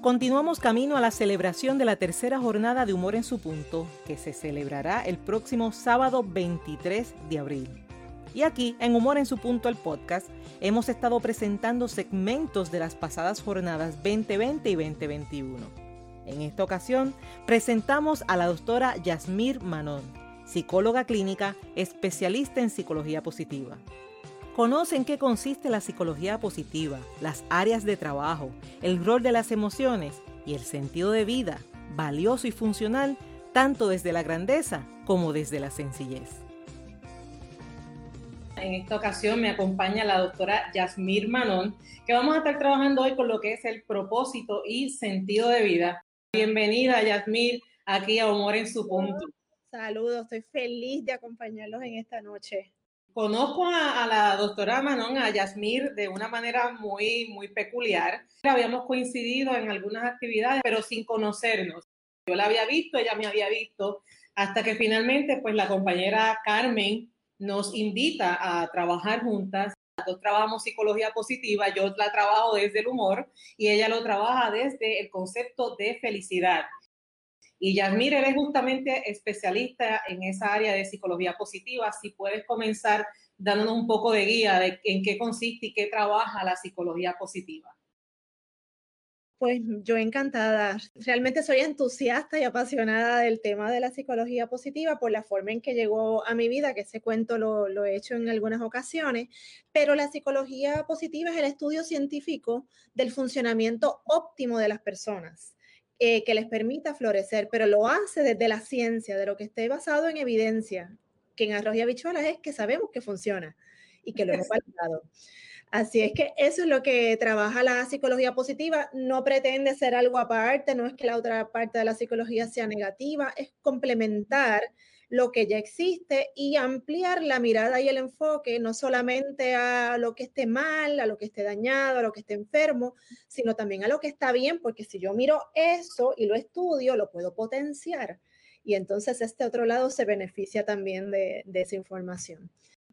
Continuamos camino a la celebración de la tercera jornada de Humor en su punto, que se celebrará el próximo sábado 23 de abril. Y aquí, en Humor en su punto, el podcast, hemos estado presentando segmentos de las pasadas jornadas 2020 y 2021. En esta ocasión, presentamos a la doctora Yasmir Manon, psicóloga clínica, especialista en psicología positiva. Conoce en qué consiste la psicología positiva, las áreas de trabajo, el rol de las emociones y el sentido de vida, valioso y funcional, tanto desde la grandeza como desde la sencillez. En esta ocasión me acompaña la doctora Yasmir Manon, que vamos a estar trabajando hoy con lo que es el propósito y sentido de vida. Bienvenida, Yasmir, aquí a Humor en su punto. Saludos, estoy feliz de acompañarlos en esta noche. Conozco a, la doctora Manon, a Yasmir, de una manera muy, muy peculiar. Habíamos coincidido en algunas actividades, pero sin conocernos. Yo la había visto, ella me había visto, hasta que finalmente, pues la compañera Carmen nos invita a trabajar juntas. Nosotros trabajamos psicología positiva, yo la trabajo desde el humor y ella lo trabaja desde el concepto de felicidad. Y Yasmir, eres justamente especialista en esa área de psicología positiva. Si puedes comenzar dándonos un poco de guía de en qué consiste y qué trabaja la psicología positiva. Pues yo encantada. Realmente soy entusiasta y apasionada del tema de la psicología positiva por la forma en que llegó a mi vida, que ese cuento lo, lo, he hecho en algunas ocasiones, pero la psicología positiva es el estudio científico del funcionamiento óptimo de las personas. Eh, que les permita florecer, pero lo hace desde la ciencia, de lo que esté basado en evidencia, que en arroz y habichuelas es que sabemos que funciona y que lo hemos validado. Así es que eso es lo que trabaja la psicología positiva. No pretende ser algo aparte, no es que la otra parte de la psicología sea negativa, es complementar lo que ya existe y ampliar la mirada y el enfoque no solamente a lo que esté mal, a lo que esté dañado, a lo que esté enfermo, sino también a lo que está bien, porque si yo miro eso y lo estudio, lo puedo potenciar. Y entonces este otro lado se beneficia también de, esa información.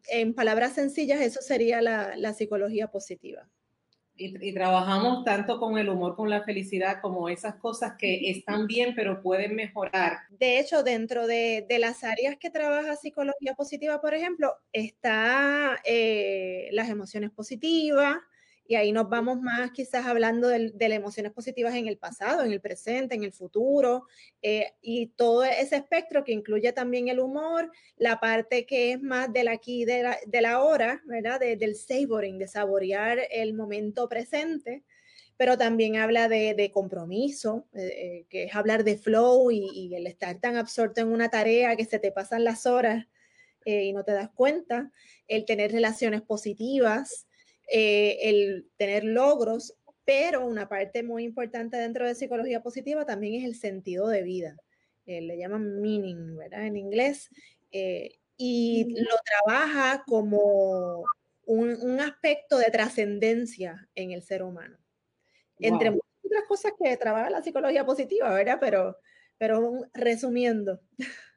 En palabras sencillas, eso sería la psicología positiva y, trabajamos tanto con el humor, con la felicidad, como esas cosas que están bien, pero pueden mejorar. De hecho, dentro de, las áreas que trabaja psicología positiva, por ejemplo, está eh, las emociones positivas, y ahí nos vamos más quizás hablando de, las emociones positivas en el pasado, en el presente, en el futuro, eh, y todo ese espectro que incluye también el humor, la parte que es más del aquí, de la, de la hora, ¿verdad? del savoring, de saborear el momento presente, pero también habla de, compromiso, eh, eh, que es hablar de flow y, y, el estar tan absorto en una tarea que se te pasan las horas y no te das cuenta, el tener relaciones positivas, eh, el tener logros, pero una parte muy importante dentro de psicología positiva también es el sentido de vida. Eh, le llaman meaning, ¿verdad? En inglés. Eh, y lo trabaja como un, aspecto de trascendencia en el ser humano. Entre muchas otras cosas que trabaja la psicología positiva, ¿verdad? Pero, pero resumiendo.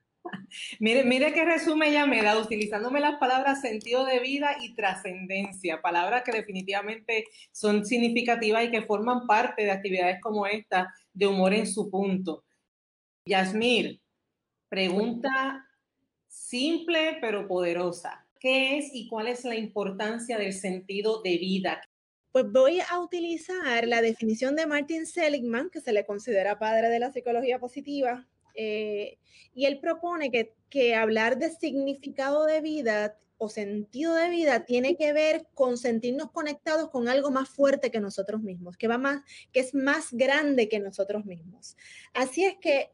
mire, mire qué resumen ella me da utilizándome las palabras sentido de vida y trascendencia, palabras que definitivamente son significativas y que forman parte de actividades como esta de humor en su punto. Yasmir, pregunta simple pero poderosa. ¿Qué es y cuál es la importancia del sentido de vida? Pues voy a utilizar la definición de Martin Seligman, que se le considera padre de la psicología positiva, eh, y él propone que, hablar de significado de vida o sentido de vida tiene que ver con sentirnos conectados con algo más fuerte que nosotros mismos, que va más, que es más grande que nosotros mismos. Así es que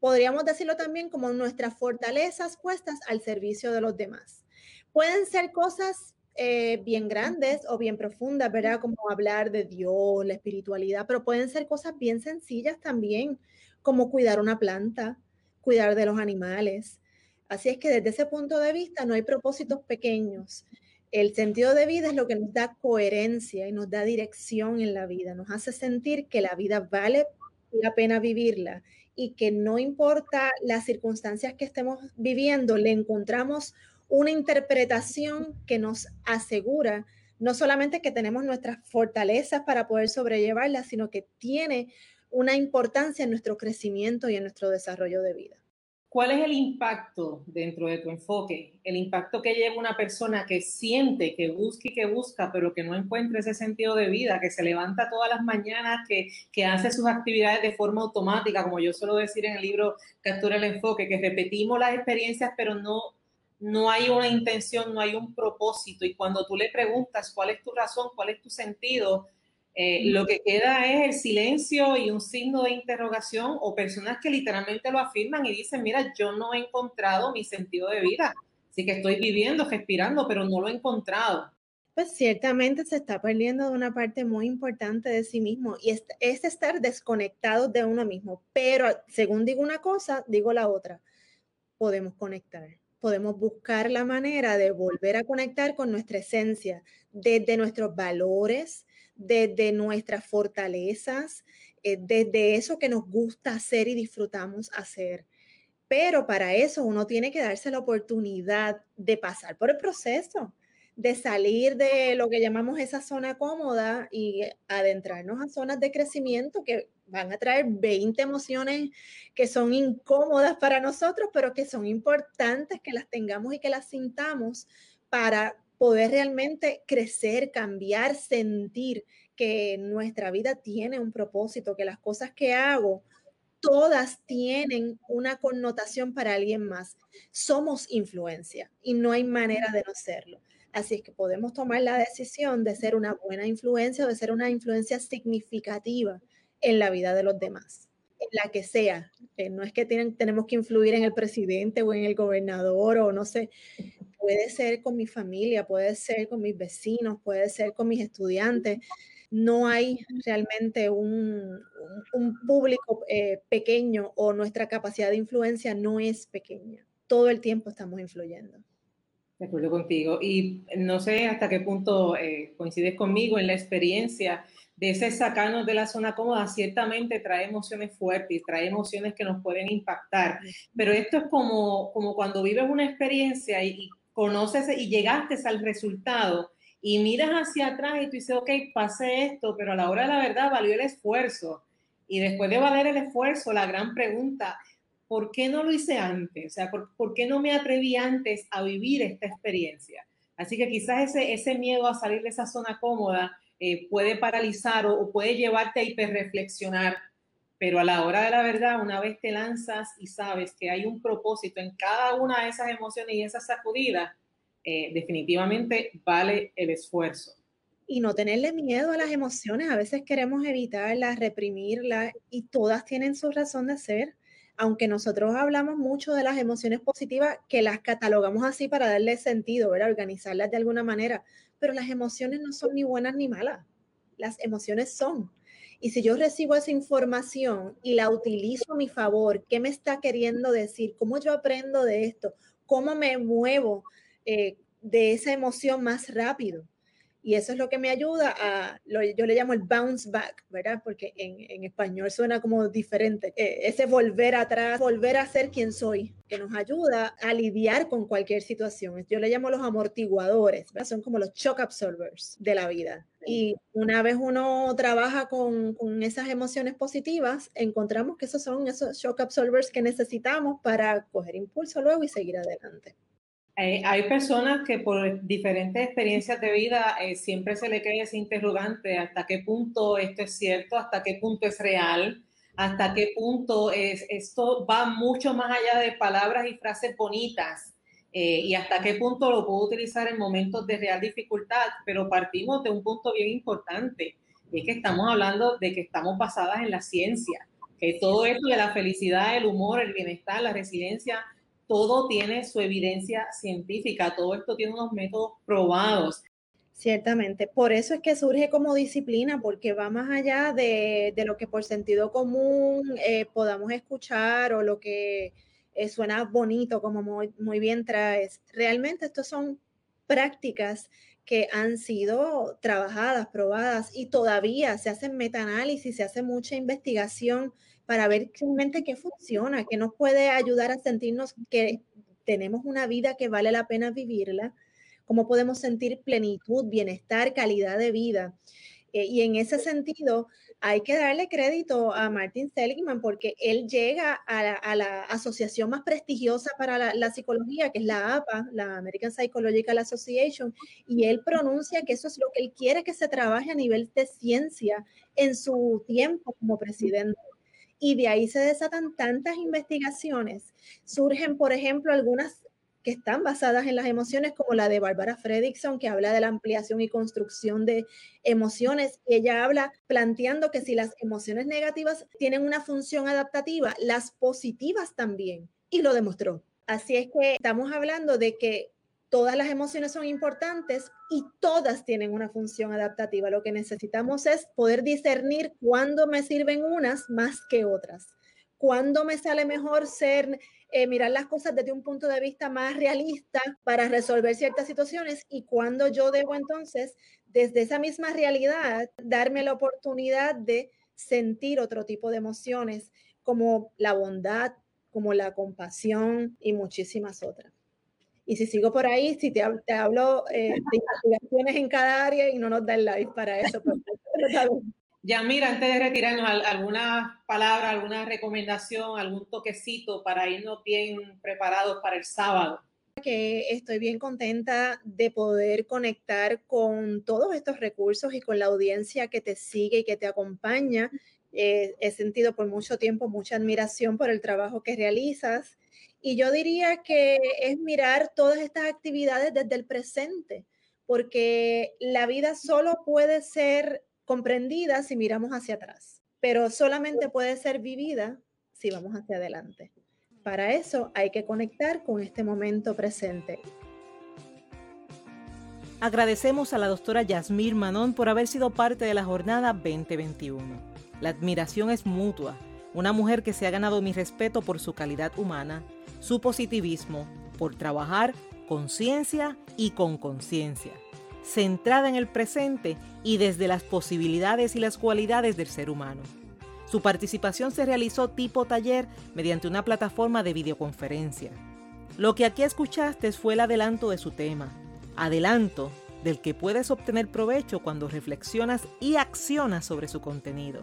podríamos decirlo también como nuestras fortalezas puestas al servicio de los demás. Pueden ser cosas eh, bien grandes o bien profundas, ¿verdad? Como hablar de Dios, la espiritualidad, pero pueden ser cosas bien sencillas también, como cuidar una planta, cuidar de los animales. Así es que desde ese punto de vista no hay propósitos pequeños. El sentido de vida es lo que nos da coherencia y nos da dirección en la vida, nos hace sentir que la vida vale la pena vivirla y que no importa las circunstancias que estemos viviendo, le encontramos una interpretación que nos asegura no solamente que tenemos nuestras fortalezas para poder sobrellevarlas, sino que tiene una importancia en nuestro crecimiento y en nuestro desarrollo de vida. ¿Cuál es el impacto dentro de tu enfoque? El impacto que lleva una persona que siente, que busca y que busca, pero que no encuentra ese sentido de vida, que se levanta todas las mañanas, que, que hace sus actividades de forma automática, como yo suelo decir en el libro Captura el Enfoque, que repetimos las experiencias, pero no, no hay una intención, no hay un propósito. Y cuando tú le preguntas cuál es tu razón, cuál es tu sentido, eh, lo que queda es el silencio y un signo de interrogación o personas que literalmente lo afirman y dicen, mira, yo no he encontrado mi sentido de vida. Así que estoy viviendo, respirando, pero no lo he encontrado. Pues ciertamente se está perdiendo de una parte muy importante de sí mismo y es, es estar desconectado de uno mismo. Pero según digo una cosa, digo la otra. Podemos conectar podemos buscar la manera de volver a conectar con nuestra esencia, desde nuestros valores, desde nuestras fortalezas, eh, desde eso que nos gusta hacer y disfrutamos hacer. Pero para eso uno tiene que darse la oportunidad de pasar por el proceso, de salir de lo que llamamos esa zona cómoda y adentrarnos a zonas de crecimiento que van a traer 20 emociones que son incómodas para nosotros, pero que son importantes que las tengamos y que las sintamos para poder realmente crecer, cambiar, sentir que nuestra vida tiene un propósito, que las cosas que hago, todas tienen una connotación para alguien más. Somos influencia y no hay manera de no serlo. Así es que podemos tomar la decisión de ser una buena influencia o de ser una influencia significativa en la vida de los demás, en la que sea. Eh, no es que tenemos que influir en el presidente o en el gobernador o no sé, puede ser con mi familia, puede ser con mis vecinos, puede ser con mis estudiantes. No hay realmente un, un, público eh, pequeño o nuestra capacidad de influencia no es pequeña. Todo el tiempo estamos influyendo. De acuerdo contigo. Y no sé hasta qué punto eh, coincides conmigo en la experiencia de ese sacarnos de la zona cómoda, ciertamente trae emociones fuertes, trae emociones que nos pueden impactar. Pero esto es como, como cuando vives una experiencia y, conoces y llegaste al resultado y miras hacia atrás y tú dices, ok, pasé esto, pero a la hora de la verdad valió el esfuerzo. Y después de valer el esfuerzo, la gran pregunta, ¿por qué no lo hice antes? O sea, ¿por, qué no me atreví antes a vivir esta experiencia? Así que quizás ese, ese miedo a salir de esa zona cómoda eh, puede paralizar o, o, puede llevarte a hiperreflexionar pero a la hora de la verdad, una vez te lanzas y sabes que hay un propósito en cada una de esas emociones y esas sacudidas, eh, definitivamente vale el esfuerzo. Y no tenerle miedo a las emociones. A veces queremos evitarlas, reprimirlas y todas tienen su razón de ser. Aunque nosotros hablamos mucho de las emociones positivas, que las catalogamos así para darle sentido, ¿verdad? organizarlas de alguna manera. Pero las emociones no son ni buenas ni malas. Las emociones son. Y si yo recibo esa información y la utilizo a mi favor, ¿qué me está queriendo decir? ¿Cómo yo aprendo de esto? ¿Cómo me muevo eh, de esa emoción más rápido? Y eso es lo que me ayuda a, yo le llamo el bounce back, ¿verdad? Porque en, en español suena como diferente. Eh, ese volver atrás, volver a ser quien soy, que nos ayuda a lidiar con cualquier situación. Yo le llamo los amortiguadores, ¿verdad? Son como los shock absorbers de la vida. Y una vez uno trabaja con, con esas emociones positivas, encontramos que esos son esos shock absorbers que necesitamos para coger impulso luego y seguir adelante. Eh, hay personas que por diferentes experiencias de vida eh, siempre se le cae ese interrogante hasta qué punto esto es cierto, hasta qué punto es real, hasta qué punto es, esto va mucho más allá de palabras y frases bonitas eh, y hasta qué punto lo puedo utilizar en momentos de real dificultad, pero partimos de un punto bien importante, y es que estamos hablando de que estamos basadas en la ciencia, que todo esto de la felicidad, el humor, el bienestar, la resiliencia, todo tiene su evidencia científica, todo esto tiene unos métodos probados. Ciertamente, por eso es que surge como disciplina, porque va más allá de, lo que por sentido común eh, podamos escuchar o lo que eh, suena bonito, como muy, muy bien traes. Realmente estos son prácticas que han sido trabajadas, probadas y todavía se hacen metaanálisis, se hace mucha investigación para ver realmente qué funciona, qué nos puede ayudar a sentirnos que tenemos una vida que vale la pena vivirla, cómo podemos sentir plenitud, bienestar, calidad de vida. Eh, y en ese sentido, hay que darle crédito a Martin Seligman porque él llega a la, asociación más prestigiosa para la, la, psicología, que es la APA, la American Psychological Association, y él pronuncia que eso es lo que él quiere que se trabaje a nivel de ciencia en su tiempo como presidente. Y de ahí se desatan tantas investigaciones. Surgen, por ejemplo, algunas que están basadas en las emociones, como la de Barbara Fredrickson, que habla de la ampliación y construcción de emociones. ella habla planteando que si las emociones negativas tienen una función adaptativa, las positivas también, y lo demostró. Así es que estamos hablando de que todas las emociones son importantes y todas tienen una función adaptativa. Lo que necesitamos es poder discernir cuándo me sirven unas más que otras. Cuándo me sale mejor ser eh, mirar las cosas desde un punto de vista más realista para resolver ciertas situaciones y cuando yo debo entonces, desde esa misma realidad, darme la oportunidad de sentir otro tipo de emociones como la bondad, como la compasión y muchísimas otras. Y si sigo por ahí, si te, te hablo eh, de investigaciones en cada área y no nos da el live para eso. Pues, ya mira, antes de retirarnos, alguna palabra, alguna recomendación, algún toquecito para irnos bien preparados para el sábado. Que estoy bien contenta de poder conectar con todos estos recursos y con la audiencia que te sigue y que te acompaña. Eh, he sentido por mucho tiempo mucha admiración por el trabajo que realizas y yo diría que es mirar todas estas actividades desde el presente, porque la vida solo puede ser comprendida si miramos hacia atrás, pero solamente puede ser vivida si vamos hacia adelante. Para eso hay que conectar con este momento presente. Agradecemos a la doctora Yasmir Manón por haber sido parte de la jornada 2021. La admiración es mutua, una mujer que se ha ganado mi respeto por su calidad humana, su positivismo, por trabajar con ciencia y con conciencia centrada en el presente y desde las posibilidades y las cualidades del ser humano. Su participación se realizó tipo taller mediante una plataforma de videoconferencia. Lo que aquí escuchaste fue el adelanto de su tema, adelanto del que puedes obtener provecho cuando reflexionas y accionas sobre su contenido.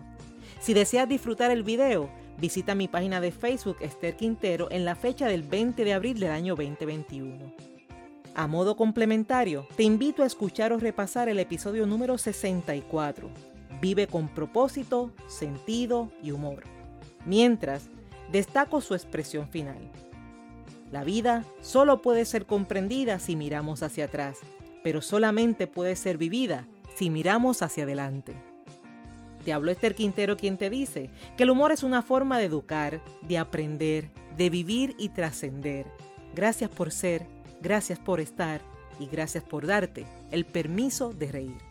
Si deseas disfrutar el video, visita mi página de Facebook Esther Quintero en la fecha del 20 de abril del año 2021. A modo complementario, te invito a escuchar o repasar el episodio número 64, Vive con propósito, sentido y humor. Mientras, destaco su expresión final. La vida solo puede ser comprendida si miramos hacia atrás, pero solamente puede ser vivida si miramos hacia adelante. Te habló Esther Quintero quien te dice que el humor es una forma de educar, de aprender, de vivir y trascender. Gracias por ser Gracias por estar y gracias por darte el permiso de reír.